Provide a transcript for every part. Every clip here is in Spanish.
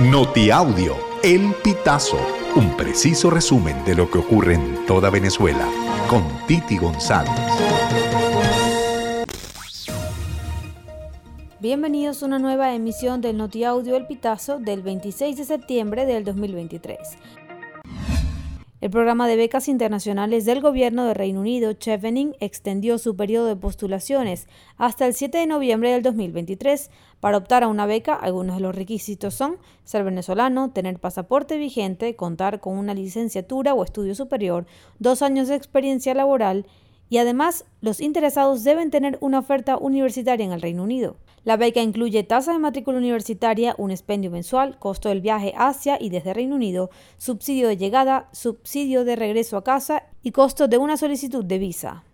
Notiaudio, El Pitazo, un preciso resumen de lo que ocurre en toda Venezuela, con Titi González. Bienvenidos a una nueva emisión del Notiaudio El Pitazo del 26 de septiembre del 2023. El programa de becas internacionales del gobierno de Reino Unido, Chevening, extendió su periodo de postulaciones hasta el 7 de noviembre del 2023. Para optar a una beca, algunos de los requisitos son ser venezolano, tener pasaporte vigente, contar con una licenciatura o estudio superior, dos años de experiencia laboral y además los interesados deben tener una oferta universitaria en el Reino Unido. La beca incluye tasa de matrícula universitaria, un expendio mensual, costo del viaje hacia y desde Reino Unido, subsidio de llegada, subsidio de regreso a casa y costo de una solicitud de visa.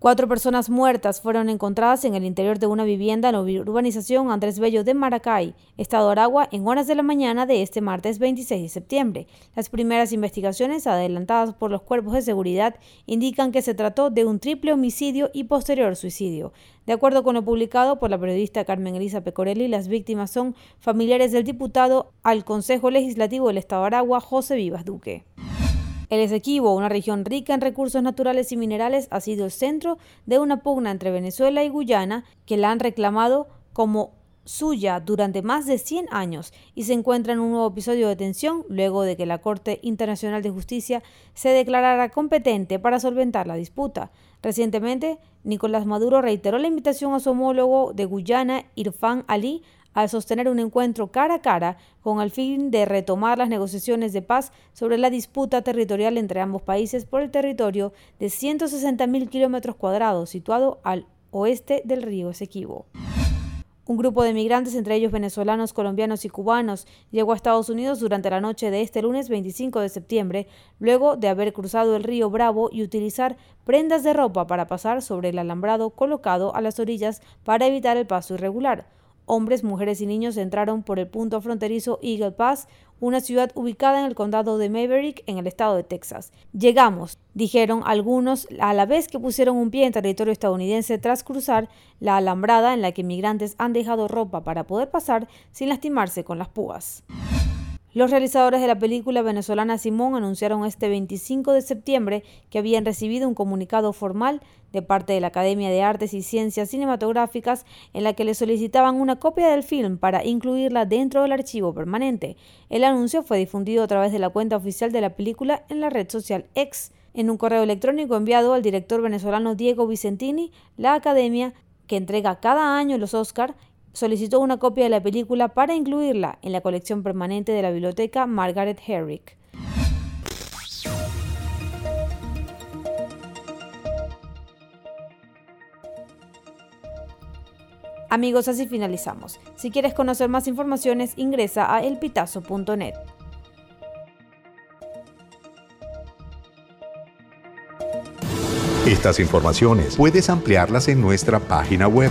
Cuatro personas muertas fueron encontradas en el interior de una vivienda en la urbanización Andrés Bello de Maracay, Estado Aragua, en horas de la mañana de este martes 26 de septiembre. Las primeras investigaciones adelantadas por los cuerpos de seguridad indican que se trató de un triple homicidio y posterior suicidio. De acuerdo con lo publicado por la periodista Carmen Elisa Pecorelli, las víctimas son familiares del diputado al Consejo Legislativo del Estado Aragua, José Vivas Duque. El Esequibo, una región rica en recursos naturales y minerales, ha sido el centro de una pugna entre Venezuela y Guyana que la han reclamado como suya durante más de 100 años y se encuentra en un nuevo episodio de tensión luego de que la Corte Internacional de Justicia se declarara competente para solventar la disputa. Recientemente, Nicolás Maduro reiteró la invitación a su homólogo de Guyana, Irfan Ali, al sostener un encuentro cara a cara con el fin de retomar las negociaciones de paz sobre la disputa territorial entre ambos países por el territorio de 160.000 kilómetros cuadrados situado al oeste del río Esequibo. Un grupo de migrantes, entre ellos venezolanos, colombianos y cubanos, llegó a Estados Unidos durante la noche de este lunes 25 de septiembre, luego de haber cruzado el río Bravo y utilizar prendas de ropa para pasar sobre el alambrado colocado a las orillas para evitar el paso irregular. Hombres, mujeres y niños entraron por el punto fronterizo Eagle Pass, una ciudad ubicada en el condado de Maverick, en el estado de Texas. Llegamos, dijeron algunos, a la vez que pusieron un pie en territorio estadounidense tras cruzar la alambrada en la que migrantes han dejado ropa para poder pasar sin lastimarse con las púas. Los realizadores de la película venezolana Simón anunciaron este 25 de septiembre que habían recibido un comunicado formal de parte de la Academia de Artes y Ciencias Cinematográficas en la que le solicitaban una copia del film para incluirla dentro del archivo permanente. El anuncio fue difundido a través de la cuenta oficial de la película en la red social X. En un correo electrónico enviado al director venezolano Diego Vicentini, la Academia, que entrega cada año los Oscar, solicitó una copia de la película para incluirla en la colección permanente de la biblioteca Margaret Herrick. Amigos, así finalizamos. Si quieres conocer más informaciones, ingresa a elpitazo.net. Estas informaciones puedes ampliarlas en nuestra página web